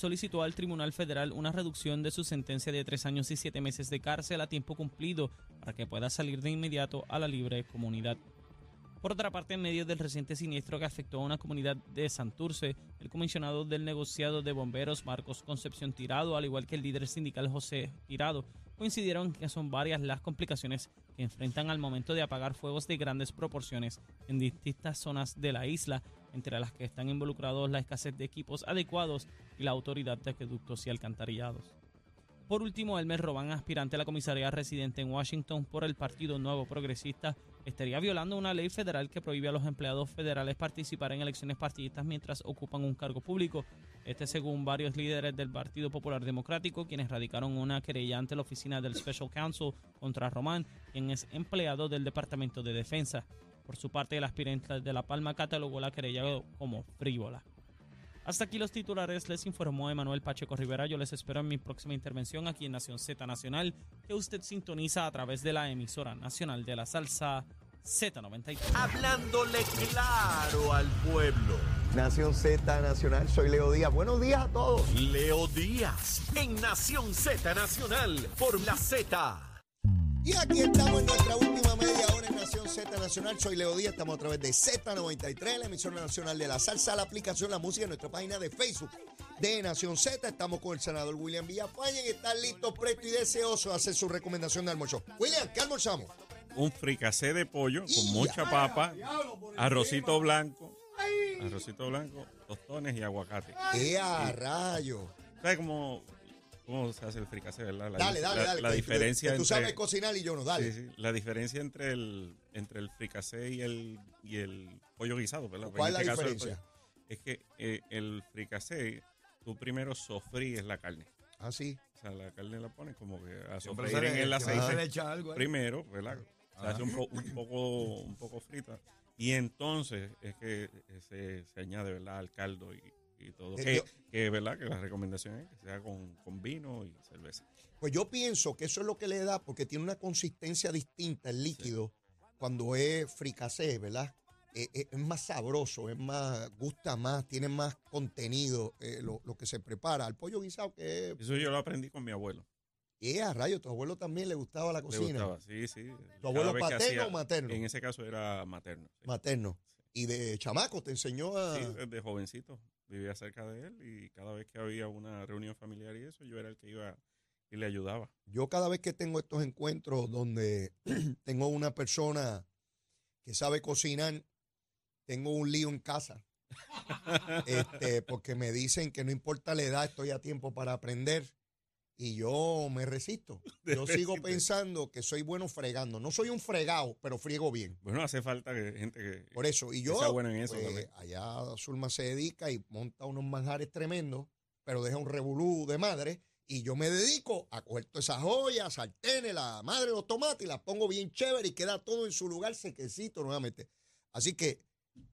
solicitó al Tribunal Federal una reducción de su sentencia de tres años y siete meses de cárcel a tiempo cumplido para que pueda salir de inmediato a la libre comunidad. Por otra parte, en medio del reciente siniestro que afectó a una comunidad de Santurce, el comisionado del negociado de bomberos Marcos Concepción Tirado, al igual que el líder sindical José Tirado, coincidieron que son varias las complicaciones que enfrentan al momento de apagar fuegos de grandes proporciones en distintas zonas de la isla, entre las que están involucrados la escasez de equipos adecuados y la autoridad de acueductos y alcantarillados. Por último, Elmer Robán, aspirante a la comisaría residente en Washington por el Partido Nuevo Progresista, estaría violando una ley federal que prohíbe a los empleados federales participar en elecciones partidistas mientras ocupan un cargo público. Este según varios líderes del Partido Popular Democrático, quienes radicaron una querella ante la oficina del Special Counsel contra Román, quien es empleado del Departamento de Defensa. Por su parte, el aspirante de La Palma catalogó la querella como frívola. Hasta aquí los titulares, les informó Emanuel Pacheco Rivera. Yo les espero en mi próxima intervención aquí en Nación Z Nacional, que usted sintoniza a través de la emisora nacional de la salsa Z93. Hablándole claro al pueblo. Nación Z Nacional, soy Leo Díaz. Buenos días a todos. Leo Díaz, en Nación Z Nacional, por la Z. Y aquí estamos en nuestra última media hora en Nación Z Nacional. Soy Leo Díaz, estamos a través de Z93, la emisora nacional de la salsa, la aplicación La Música en nuestra página de Facebook de Nación Z. Estamos con el senador William Villafañe, que está listo, presto y deseoso de hacer su recomendación de almuerzo. William, ¿qué almorzamos? un fricasé de pollo con mucha papa, arrocito blanco, arrocito blanco, tostones y aguacate. ¡Qué a rayo! ¿Sabes cómo, cómo se hace el fricasé, verdad? La, Dale, dale, la- dale. La que- diferencia que tú entre, sabes cocinar y yo no, dale. sí, sí, la diferencia entre el entre el fricasé y el y el pollo guisado, ¿verdad? ¿Cuál en es la este caso el diferencia? pollo- es que eh, el fricasé tú primero sofríes la carne. Ah, sí. O sea, la carne la pones como que a sofreír se en le- el aceite le echa algo primero, ¿verdad? Se hace un, po- un poco un poco frita y entonces es que se, se añade, ¿verdad? Al caldo y, y todo. Eh, Que, yo- que, ¿verdad? Que la recomendación es que sea con, con vino y cerveza. Pues yo pienso que eso es lo que le da, porque tiene una consistencia distinta el líquido cuando es fricasé, ¿verdad? Eh, eh, es más sabroso, es más, gusta más, tiene más contenido eh, lo, lo que se prepara. El pollo guisado que es, Eso yo lo aprendí con mi abuelo. eh, a rayo, tu abuelo también le gustaba la Le cocina. gustaba, sí, sí. ¿Tu abuelo paterno hacía- o materno? En ese caso era materno. sí. Materno. Y de chamaco te enseñó a... Sí, desde jovencito. Vivía cerca de él y cada vez que había una reunión familiar y eso, yo era el que iba y le ayudaba. Yo cada vez que tengo estos encuentros donde tengo una persona que sabe cocinar, tengo un lío en casa. Este, porque me dicen que no importa la edad, estoy a tiempo para aprender. Y yo me resisto. Yo sigo pensando que soy bueno fregando. No soy un fregado, pero friego bien. Bueno, hace falta que gente que, Por eso. Y yo, sea buena en eso pues, allá Zulma se dedica y monta unos manjares tremendos, pero deja un revolú de madre. Y yo me dedico a coger todas esas joyas, sartenes, la madre de los tomates y las pongo bien chévere y queda todo en su lugar sequecito nuevamente. Así que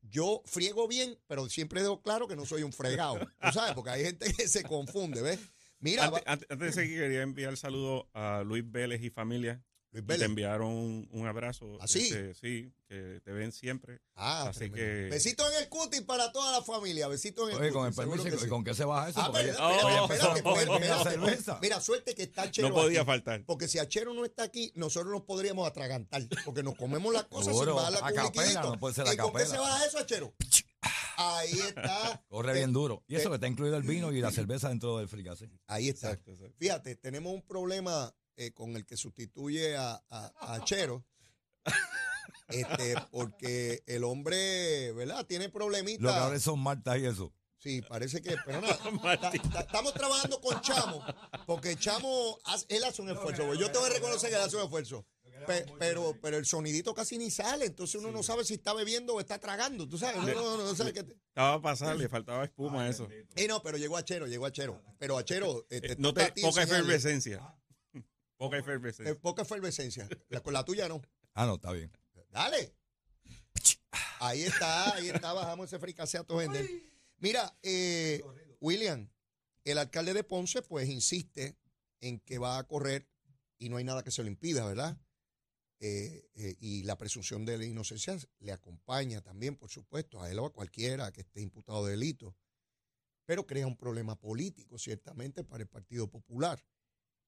yo friego bien, pero siempre dejo claro que no soy un fregado. ¿Tú sabes? Porque hay gente que se confunde, ¿ves? Mira, Antes, va- antes- antes de seguir, quería enviar saludo a Luis Vélez y familia. Luis Y Vélez. Te enviaron un, un abrazo. ¿Ah, sí? Este, sí, que te ven siempre. Ah, así tremendo. que- Besitos en el cutis para toda la familia. Besitos en el Oye, con el permiso, que ¿y sí. con qué se baja eso? Ah, pero, espérate, Oh, espérate, oh, espérate, oh. Mira, suerte que está Chero No podía aquí, faltar. Porque si Achero no está aquí, nosotros nos podríamos atragantar. Porque nos comemos las cosas sin a un capela, liquidito. no puede ser a ¿Y con qué se baja eso, Achero? Ahí está. Corre Eh, bien duro. Y eso eh, que está incluido el vino y la cerveza dentro del fricase. Ahí está. Exacto, exacto. Fíjate, tenemos un problema eh, con el que sustituye a, a, a Achero. Este, porque el hombre, ¿verdad? Tiene Lo que problemitas. ahora son Marta y eso. Sí, parece que, pero nada, ta- ta- estamos trabajando con Chamo, porque Chamo, hace- él hace un esfuerzo, yo tengo que reconocer que él hace un esfuerzo, Pe- pero, pero el sonidito casi ni sale, entonces uno no sabe si está bebiendo o está tragando, tú sabes, uno no, no sabe qué te- Estaba a pasar, le faltaba espuma a eso. Eh, no, pero llegó Achero, llegó Achero, pero Achero, eh, te Eh, no te, a ti poca efervescencia. Poca efervescencia. Eh, poca efervescencia, la, con la tuya no, Ah, no, está bien. dale, ahí está, ahí está, bajamos ese fricase a. Mira, eh, William, el alcalde de Ponce, pues insiste en que va a correr y no hay nada que se lo impida, ¿verdad? Eh, eh, y la presunción de la inocencia le acompaña también, por supuesto, a él o a cualquiera que esté imputado de delito. pero crea un problema político, ciertamente, para el Partido Popular.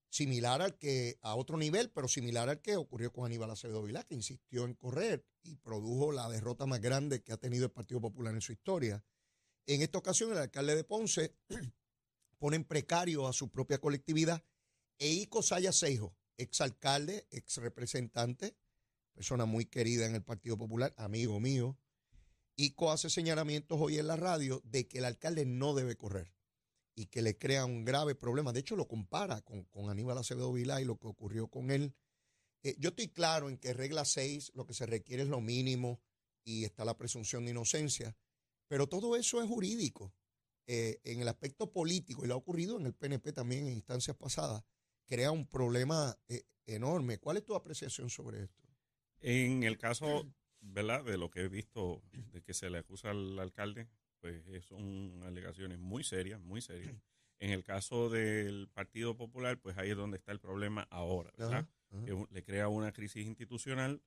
Similar al que, a otro nivel, pero similar al que ocurrió con Aníbal Acevedo Vilá, que insistió en correr y produjo la derrota más grande que ha tenido el Partido Popular en su historia. En esta ocasión, el alcalde de Ponce pone en precario a su propia colectividad e Ico Saya Seijo, exalcalde, ex representante, persona muy querida en el Partido Popular, amigo mío. Ico hace señalamientos hoy en la radio de que el alcalde no debe correr y que le crea un grave problema. De hecho, lo compara con, con Aníbal Acevedo Vilá y lo que ocurrió con él. Eh, yo estoy claro en que regla 6 lo que se requiere es lo mínimo y está la presunción de inocencia, pero todo eso es jurídico. Eh, en el aspecto político, y lo ha ocurrido en el PNP también en instancias pasadas, crea un problema eh, enorme. ¿Cuál es tu apreciación sobre esto? En el caso, ¿verdad? De lo que he visto de que se le acusa al alcalde, pues son alegaciones muy serias, muy serias. En el caso del Partido Popular, pues ahí es donde está el problema ahora, ¿verdad? Ajá, ajá. Que u- le crea una crisis institucional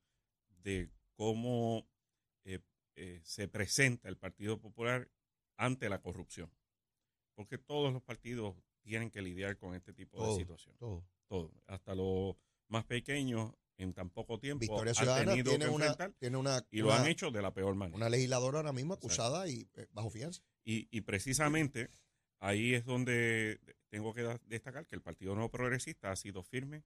de cómo eh, eh, se presenta el Partido Popular ante la corrupción. Porque todos los partidos tienen que lidiar con este tipo Todo, de situación. Todo. Todo. Hasta los más pequeños, en tan poco tiempo, Victoria han Ciudadana tenido tiene que una, tiene una, y lo una- han hecho de la peor manera. una legisladora ahora mismo acusada y eh, bajo fianza. Y, y precisamente ahí es donde tengo que destacar que el Partido Nuevo Progresista ha sido firme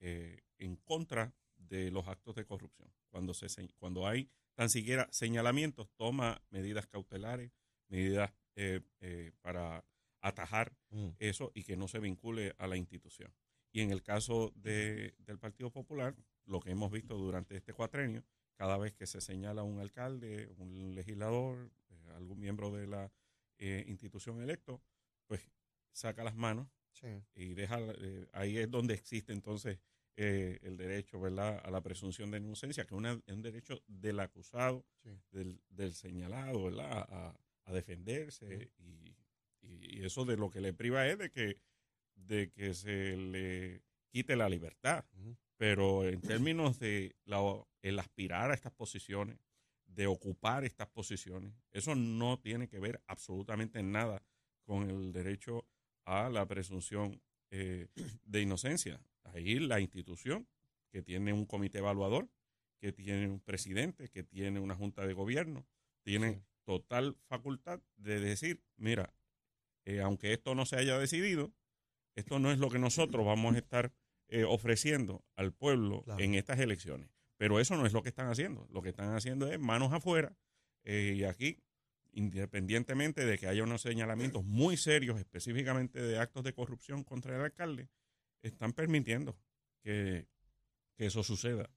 eh, en contra de los actos de corrupción. Cuando, se, se- cuando hay tan siquiera señalamientos, toma medidas cautelares, medidas eh, eh, para atajar eso y que no se vincule a la institución. Y en el caso de- del Partido Popular, lo que hemos visto durante este cuatrenio, cada vez que se señala a un alcalde, un legislador, eh, algún miembro de la eh, institución electo, pues saca las manos Sí. y deja, eh, ahí es donde existe entonces eh, el derecho, ¿verdad?, a la presunción de inocencia, que es una- es un derecho del acusado, Sí. del, del señalado, ¿verdad?, a, a defenderse y, y- y eso de lo que le priva es de que, de que se le quite la libertad. Pero en términos de la- el aspirar a estas posiciones, de ocupar estas posiciones, eso no tiene que ver absolutamente nada con el derecho a la presunción eh, de inocencia. Ahí la institución, que tiene un comité evaluador, que tiene un presidente, que tiene una junta de gobierno, tiene Sí. total facultad de decir, mira, eh, aunque esto no se haya decidido, esto no es lo que nosotros vamos a estar eh, ofreciendo al pueblo Claro. en estas elecciones. Pero eso no es lo que están haciendo. Lo que están haciendo es manos afuera. eh, y aquí, independientemente de que haya unos señalamientos muy serios, específicamente de actos de corrupción contra el alcalde, están permitiendo que, que eso suceda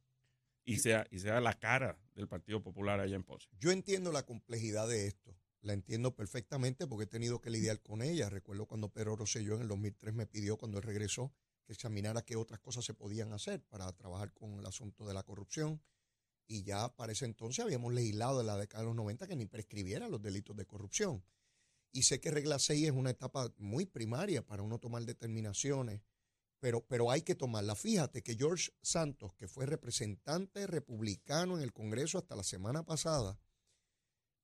y sea, y sea la cara del Partido Popular allá en Ponce. Yo entiendo la complejidad de esto. La entiendo perfectamente porque he tenido que lidiar con ella. Recuerdo cuando Pedro Rosselló en el 2003 me pidió, cuando él regresó, que examinara qué otras cosas se podían hacer para trabajar con el asunto de la corrupción. Y ya para ese entonces habíamos legislado en la década de los 90 que ni prescribiera los delitos de corrupción. Y sé que regla 6 es una etapa muy primaria para uno tomar determinaciones, pero, pero hay que tomarla. Fíjate que George Santos, que fue representante republicano en el Congreso hasta la semana pasada,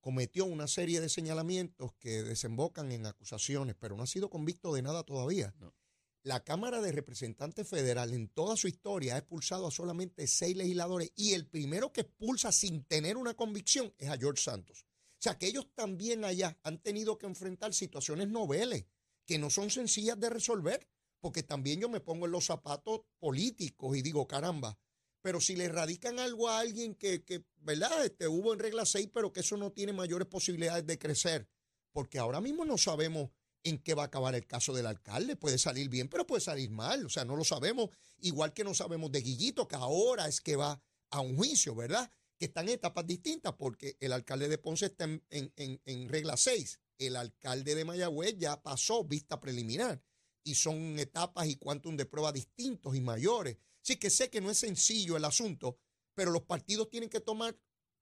cometió una serie de señalamientos que desembocan en acusaciones, pero no ha sido convicto de nada todavía. No. La Cámara de Representantes Federal en toda su historia ha expulsado a solamente seis legisladores y el primero que expulsa sin tener una convicción es a George Santos. O sea que ellos también allá han tenido que enfrentar situaciones noveles que no son sencillas de resolver, porque también yo me pongo en los zapatos políticos y digo, caramba, pero si le radican algo a alguien que, que ¿verdad? Este, hubo en regla 6, pero que eso no tiene mayores posibilidades de crecer, porque ahora mismo no sabemos en qué va a acabar el caso del alcalde. Puede salir bien, pero puede salir mal, o sea, no lo sabemos. Igual que no sabemos de Guillito, que ahora es que va a un juicio, ¿verdad? Que están en etapas distintas, porque el alcalde de Ponce está en, en- en- regla 6. El alcalde de Mayagüez ya pasó vista preliminar y son etapas y cuantum de prueba distintos y mayores. Sí que sé que no es sencillo el asunto, pero los partidos tienen que tomar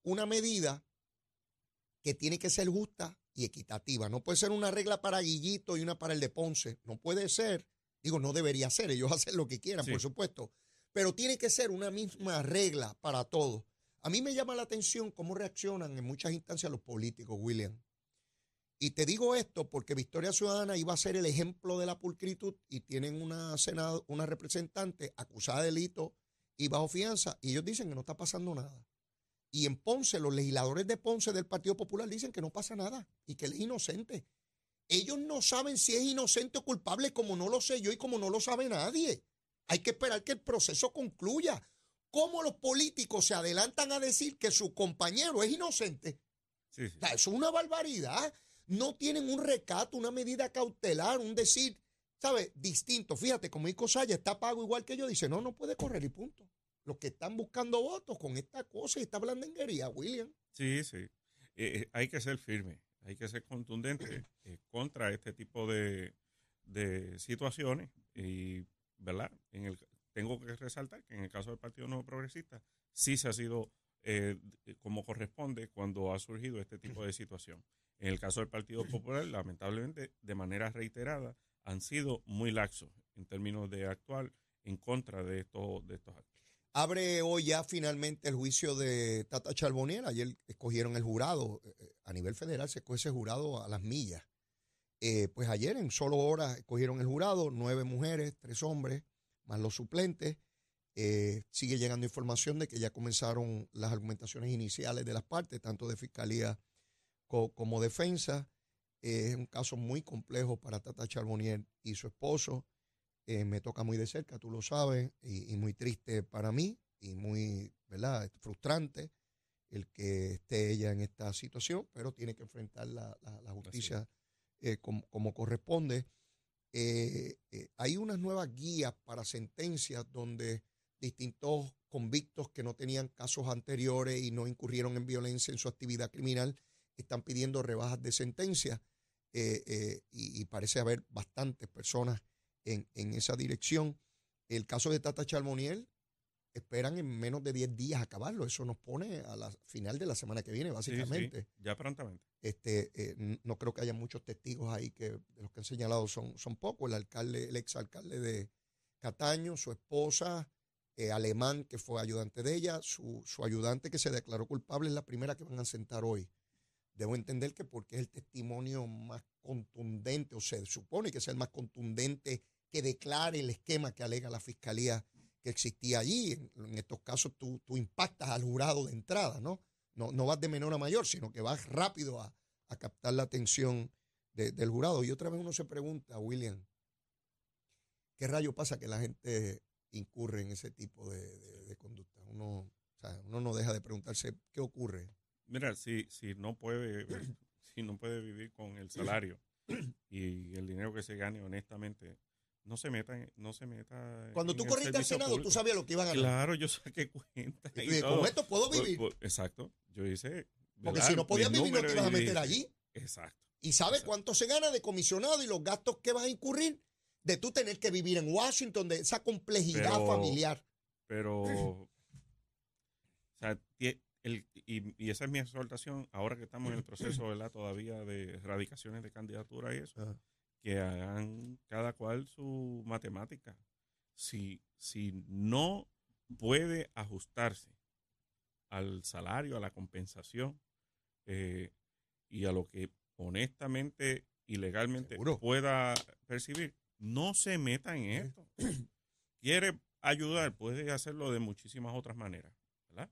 una medida que tiene que ser justa y equitativa. No puede ser una regla para Guillito y una para el de Ponce. No puede ser. Digo, no debería ser. Ellos hacen lo que quieran, Sí. por supuesto. Pero tiene que ser una misma regla para todos. A mí me llama la atención cómo reaccionan en muchas instancias los políticos, William. Y te digo esto porque Victoria Ciudadana iba a ser el ejemplo de la pulcritud y tienen una senado, una representante acusada de delito y bajo fianza y ellos dicen que no está pasando nada. Y en Ponce, los legisladores de Ponce del Partido Popular dicen que no pasa nada y que él es inocente. Ellos no saben si es inocente o culpable como no lo sé yo y como no lo sabe nadie. Hay que esperar que el proceso concluya. ¿Cómo los políticos se adelantan a decir que su compañero es inocente? Sí, sí. O sea, eso es una barbaridad. No tienen un recato, una medida cautelar, un decir, ¿sabes? Distinto. Fíjate, como Ico Saya está pago igual que yo, dice, no, no puede correr y punto. Los que están buscando votos con esta cosa y esta blandenguería, William. Sí, sí. Eh, eh, hay que ser firme, hay que ser contundente eh, contra este tipo de, de situaciones. Y, ¿verdad? En el, tengo que resaltar que en el caso del Partido Nuevo Progresista sí se ha sido eh, como corresponde cuando ha surgido este tipo de situación. En el caso del Partido Popular, lamentablemente, de manera reiterada, han sido muy laxos en términos de actuar en contra de estos, de estos actos. Abre hoy ya finalmente el juicio de Tata Charbonnier. Ayer escogieron el jurado. eh, A nivel federal se escoge ese jurado a las millas. Eh, pues ayer en solo horas escogieron el jurado, nueve mujeres, tres hombres, más los suplentes. Eh, sigue llegando información de que ya comenzaron las argumentaciones iniciales de las partes, tanto de fiscalía co- como defensa. Eh, es un caso muy complejo para Tata Charbonnier y su esposo. Eh, me toca muy de cerca, tú lo sabes, y, y muy triste para mí y muy, ¿verdad?, frustrante el que esté ella en esta situación, pero tiene que enfrentar la, la- la justicia eh, como, como corresponde. Eh, eh, hay unas nuevas guías para sentencias donde distintos convictos que no tenían casos anteriores y no incurrieron en violencia en su actividad criminal están pidiendo rebajas de sentencia eh, eh, y, y parece haber bastantes personas en, en esa dirección. El caso de Tata Charbonnier esperan en menos de 10 días acabarlo. Eso nos pone a la final de la semana que viene, Sí, sí, básicamente. ya prontamente. Este, eh, no creo que haya muchos testigos ahí que de los que han señalado son, son pocos. El alcalde, el exalcalde de Cataño, su esposa, eh, alemán que fue ayudante de ella, su, su ayudante que se declaró culpable es la primera que van a sentar hoy. Debo entender que porque es el testimonio más contundente, o se supone que es el más contundente que declare el esquema que alega la fiscalía que existía allí. En, estos casos tú, tú impactas al jurado de entrada, ¿no? No, no vas de menor a mayor, sino que vas rápido a, a captar la atención de- del jurado. Y otra vez uno se pregunta, William, ¿qué rayo pasa que la gente incurre en ese tipo de, de- de conducta? Uno, o sea, uno no deja de preguntarse qué ocurre. Mira, si, si no puede, si no puede vivir con el salario y el dinero que se gane honestamente, no se meta, no se meta. Cuando tú corriste al Senado, tú sabías lo que iban a ganar. Claro, yo saqué cuenta. Y y con esto puedo Por- vivir. por- exacto. Yo hice. Porque ¿verdad? si no podías vivir, no te ibas a meter allí. Exacto. Y sabes Exacto. cuánto se gana de comisionado y los gastos que vas a incurrir de tú tener que vivir en Washington, de esa complejidad Pero- familiar. Pero. o sea, el, y, y esa es mi exhortación ahora que estamos en el proceso, ¿verdad? Todavía de erradicaciones de candidatura y eso. Ajá. que hagan cada cual su matemática. Si, si no puede ajustarse al salario, a la compensación eh, y a lo que honestamente y legalmente Seguro. pueda percibir, no se meta en esto. Quiere ayudar, puede hacerlo de muchísimas otras maneras, ¿verdad?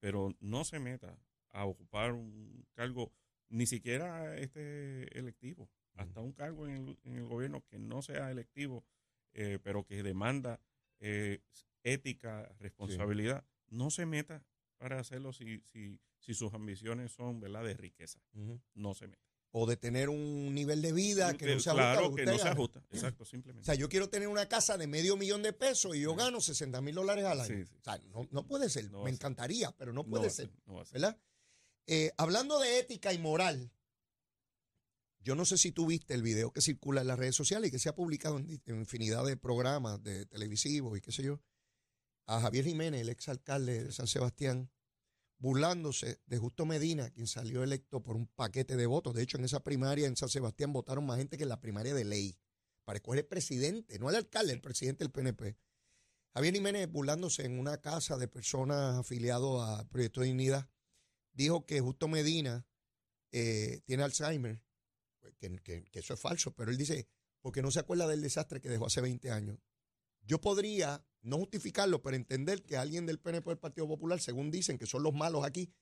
Pero no se meta a ocupar un cargo ni siquiera este electivo, hasta un cargo en el, en el gobierno que no sea electivo, eh, pero que demanda eh, ética, responsabilidad, no se meta para hacerlo si, si, si sus ambiciones son ¿verdad? de riqueza. No se meta. O de tener un nivel de vida que no se ajusta a claro lo que no se ajusta, exacto, O simplemente. sea, yo quiero tener una casa de medio millón de pesos y yo gano 60 mil dólares al año. Sí, sí. O sea, no, no puede ser. No Me encantaría, pero no puede ser. no. ¿Verdad? Eh, hablando de ética y moral, yo no sé si tú viste el video que circula en las redes sociales y que se ha publicado en infinidad de programas de televisivos y qué sé yo, a Javier Jiménez, el exalcalde de San Sebastián, burlándose de Justo Medina, quien salió electo por un paquete de votos. De hecho, en esa primaria en San Sebastián votaron más gente que en la primaria de ley para escoger el presidente, no el alcalde, el presidente del PNP. Javier Jiménez, burlándose en una casa de personas afiliados al Proyecto de Dignidad, dijo que Justo Medina eh, tiene Alzheimer que- que eso es falso, pero él dice, porque no se acuerda del desastre que dejó hace 20 años. Yo podría no justificarlo, pero entender que alguien del PNP del Partido Popular, según dicen que son los malos aquí,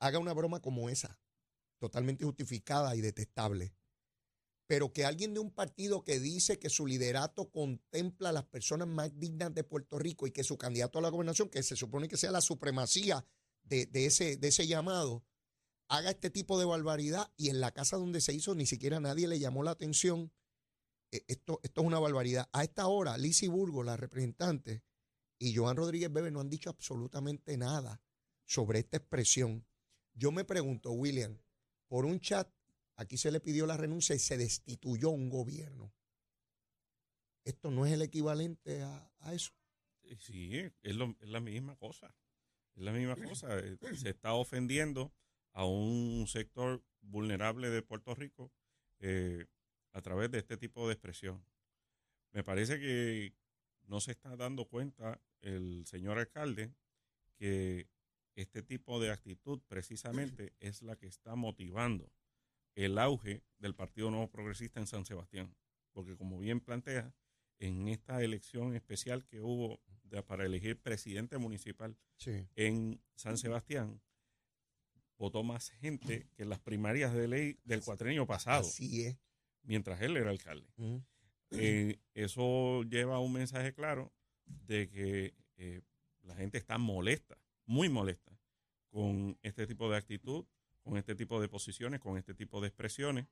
haga una broma como esa, totalmente justificada y detestable. Pero que alguien de un partido que dice que su liderato contempla a las personas más dignas de Puerto Rico y que su candidato a la gobernación, que se supone que sea la supremacía de, de ese, de ese llamado, haga este tipo de barbaridad y en la casa donde se hizo ni siquiera nadie le llamó la atención. Eh, Esto, esto es una barbaridad. A esta hora, Lizzie Burgo, la representante, y Joan Rodríguez Bebe no han dicho absolutamente nada sobre esta expresión. Yo me pregunto, William, por un chat, aquí se le pidió la renuncia y se destituyó un gobierno. Esto no es el equivalente a, eso. Eh, Sí, es, lo- la misma cosa. Es la misma cosa. Eh, Se está ofendiendo a un sector vulnerable de Puerto Rico eh, a través de este tipo de expresión. Me parece que no se está dando cuenta el señor alcalde que este tipo de actitud precisamente es la que está motivando el auge del Partido Nuevo Progresista en San Sebastián. Porque como bien plantea, en esta elección especial que hubo de- para elegir presidente municipal Sí. en San Sebastián, votó más gente que en las primarias de ley del cuatrenio pasado, Así es. Mientras él era alcalde. Eh, eso lleva un mensaje claro de que eh, la gente está molesta, muy molesta, con este tipo de actitud, con este tipo de posiciones, con este tipo de expresiones,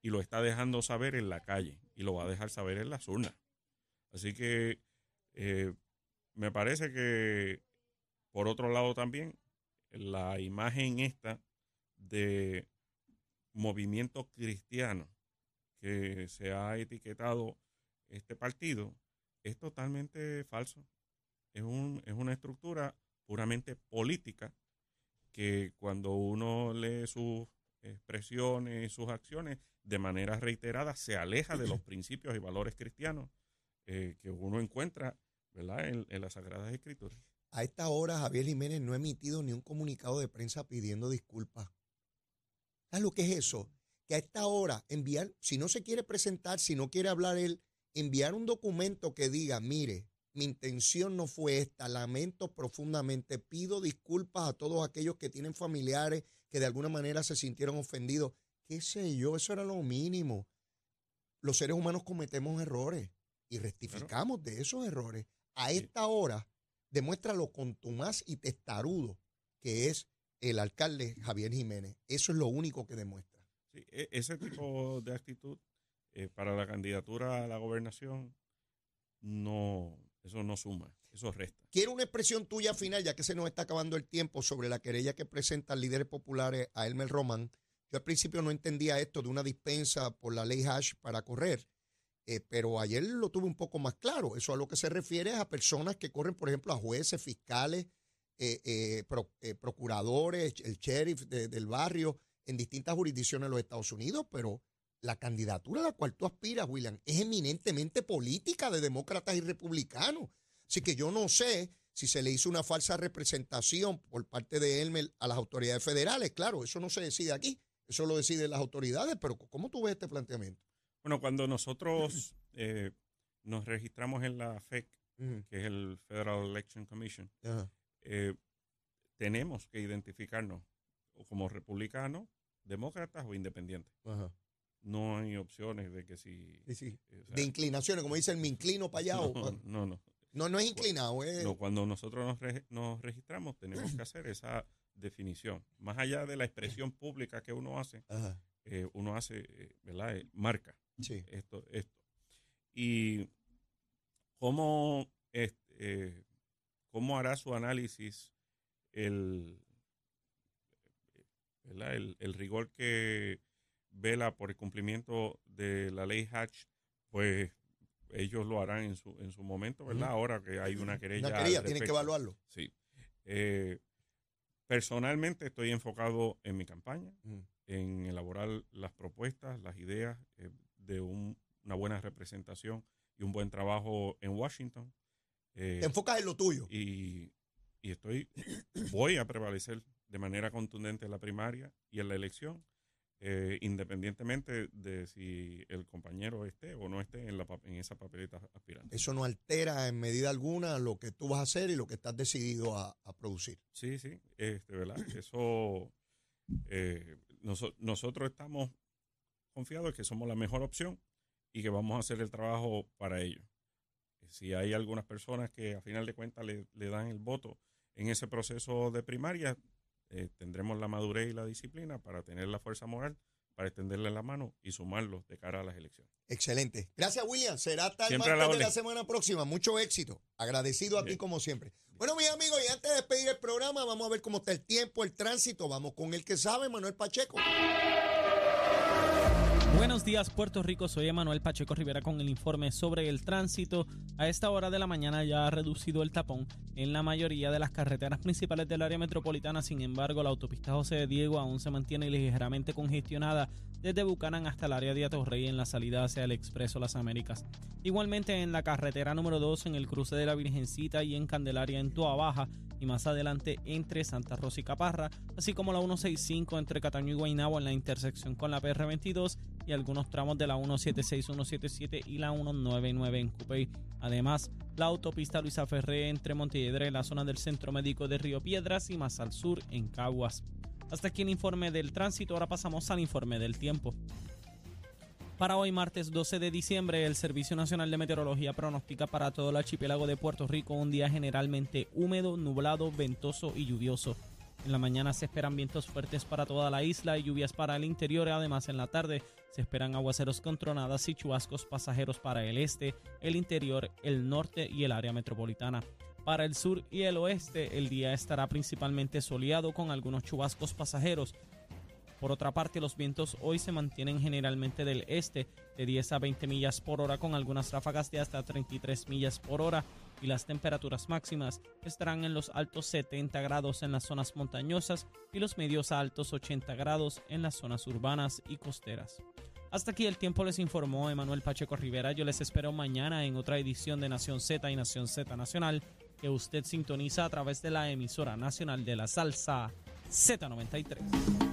y lo está dejando saber en la calle, y lo va a dejar saber en las urnas. Así que eh, me parece que, por otro lado también, la imagen esta de movimiento cristiano que se ha etiquetado este partido es totalmente falso. Es, un, es una estructura puramente política que cuando uno lee sus expresiones, sus acciones, de manera reiterada se aleja de los principios y valores cristianos eh, que uno encuentra ¿verdad? En, en las Sagradas Escrituras. A esta hora Javier Jiménez no ha emitido ni un comunicado de prensa pidiendo disculpas. ¿Sabes lo que es eso? Que a esta hora enviar, si no se quiere presentar, si no quiere hablar él, enviar un documento que diga, mire, mi intención no fue esta, lamento profundamente, pido disculpas a todos aquellos que tienen familiares que de alguna manera se sintieron ofendidos. ¿Qué sé yo? Eso era lo mínimo. Los seres humanos cometemos errores y rectificamos de esos errores. A Sí. esta hora demuestra lo contumaz y testarudo que es el alcalde Javier Jiménez. Eso es lo único que demuestra. Sí, e- ese tipo de actitud eh, para la candidatura a la gobernación, no, eso no suma, eso resta. Quiero una expresión tuya final, ya que se nos está acabando el tiempo, sobre la querella que presentan líderes populares a Elmer Román. Yo al principio no entendía esto de una dispensa por la ley Hash para correr, eh, pero ayer lo tuve un poco más claro. Eso a lo que se refiere es a personas que corren, por ejemplo, a jueces, fiscales, eh, eh, pro- procuradores, el sheriff de- del barrio, en distintas jurisdicciones de los Estados Unidos, pero la candidatura a la cual tú aspiras, William, es eminentemente política de demócratas y republicanos. Así que yo no sé si se le hizo una falsa representación por parte de Elmer a las autoridades federales. Claro, eso no se decide aquí, eso lo deciden las autoridades, pero ¿cómo tú ves este planteamiento? Bueno, cuando nosotros eh, nos registramos en la FEC, que es el Federal Election Commission, eh, tenemos que identificarnos o como republicanos, demócratas o independientes. ajá. No hay opciones de que si... Sí, sí. eh, o sea, De inclinaciones, como dicen, me inclino para allá. o pa- no, no, no. No, no es inclinado, es... No, cuando nosotros nos, re- nos registramos tenemos que hacer esa definición. Más allá de la expresión pública que uno hace, eh, uno hace, eh, ¿verdad? Eh, marca sí. esto, esto. Y cómo, este, cómo hará su análisis el, ¿verdad? el, el rigor que vela por el cumplimiento de la ley Hatch, pues ellos lo harán en su, en su momento, ¿verdad? Ahora que hay una querella. Una querella, tienen que evaluarlo. Sí. Eh, personalmente estoy enfocado en mi campaña, Ujú. en elaborar las propuestas, las ideas eh, de un- una buena representación y un buen trabajo en Washington. Eh, Te enfocas en lo tuyo. y, y estoy, voy a prevalecer de manera contundente en la primaria y en la elección. eh, independientemente de si el compañero esté o no esté en, la, en esa papeleta aspirante. Eso no altera en medida alguna lo que tú vas a hacer y lo que estás decidido a, a producir. Sí, sí, este, ¿verdad? Eso, eh, noso- nosotros estamos confiados que somos la mejor opción y que vamos a hacer el trabajo para ellos. Si hay algunas personas que a final de cuentas le, le dan el voto en ese proceso de primaria, eh, tendremos la madurez y la disciplina para tener la fuerza moral, para extenderle la mano y sumarlos de cara a las elecciones. Excelente. Gracias, William. Será hasta el martes la de la semana próxima. Mucho éxito. Agradecido a ti como siempre. Bueno, mis amigos, y antes de despedir el programa, vamos a ver cómo está el tiempo, el tránsito. Vamos con el que sabe, Manuel Pacheco. Buenos días, Puerto Rico. Soy Emanuel Pacheco Rivera con el informe sobre el tránsito. A esta hora de la mañana ya ha reducido el tapón en la mayoría de las carreteras principales del área metropolitana. Sin embargo, la autopista José de Diego aún se mantiene ligeramente congestionada desde Bucanan hasta el área de Atorrey en la salida hacia el Expreso Las Américas. Igualmente en la carretera número 2 en el cruce de la Virgencita y en Candelaria en Toa Baja y más adelante entre Santa Rosa y Caparra, así como la 165 entre Cataño y Guaynabo en la intersección con la PR22 y algunos tramos de la 176, 177 y la 199 en Cupey. Además, la autopista Luisa Ferré entre Montelledre en la zona del Centro Médico de Río Piedras y más al sur en Caguas. Hasta aquí el informe del tránsito, ahora pasamos al informe del tiempo. Para hoy, martes 12 de diciembre, el Servicio Nacional de Meteorología pronostica para todo el archipiélago de Puerto Rico un día generalmente húmedo, nublado, ventoso y lluvioso. En la mañana se esperan vientos fuertes para toda la isla y lluvias para el interior. Además, en la tarde se esperan aguaceros con tronadas y chubascos pasajeros para el este, el interior, el norte y el área metropolitana. Para el sur y el oeste, el día estará principalmente soleado con algunos chubascos pasajeros. Por otra parte, los vientos hoy se mantienen generalmente del este de 10 a 20 millas por hora con algunas ráfagas de hasta 33 millas por hora y las temperaturas máximas estarán en los altos 70 grados en las zonas montañosas y los medios a altos 80 grados en las zonas urbanas y costeras. Hasta aquí el tiempo les informó Emanuel Pacheco Rivera. Yo les espero mañana en otra edición de Nación Z y Nación Z Nacional que usted sintoniza a través de la emisora nacional de la salsa Z93.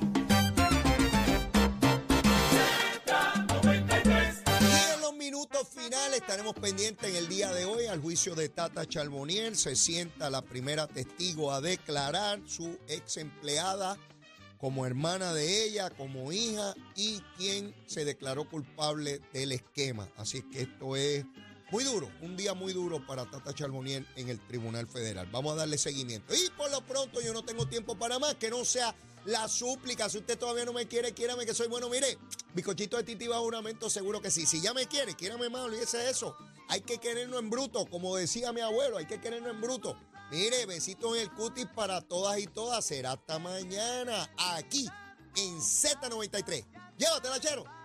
Estaremos pendientes en el día de hoy al juicio de Tata Charbonier. Se sienta la primera testigo a declarar su ex empleada como hermana de ella, como hija y quien se declaró culpable del esquema. Así que esto es muy duro, un día muy duro para Tata Charbonier en el Tribunal Federal. Vamos a darle seguimiento. Y por lo pronto yo no tengo tiempo para más, que no sea la súplica. Si usted todavía no me quiere, quiérame que soy bueno. Mire, bizcochito de titi bajo juramento, seguro que sí. Si ya me quiere, quiérame más, olvídese de eso. Hay que querernos en bruto, como decía mi abuelo, hay que querernos en bruto. Mire, besitos en el cutis para todas y todas. Será hasta mañana aquí en Z93. Llévatela, chero.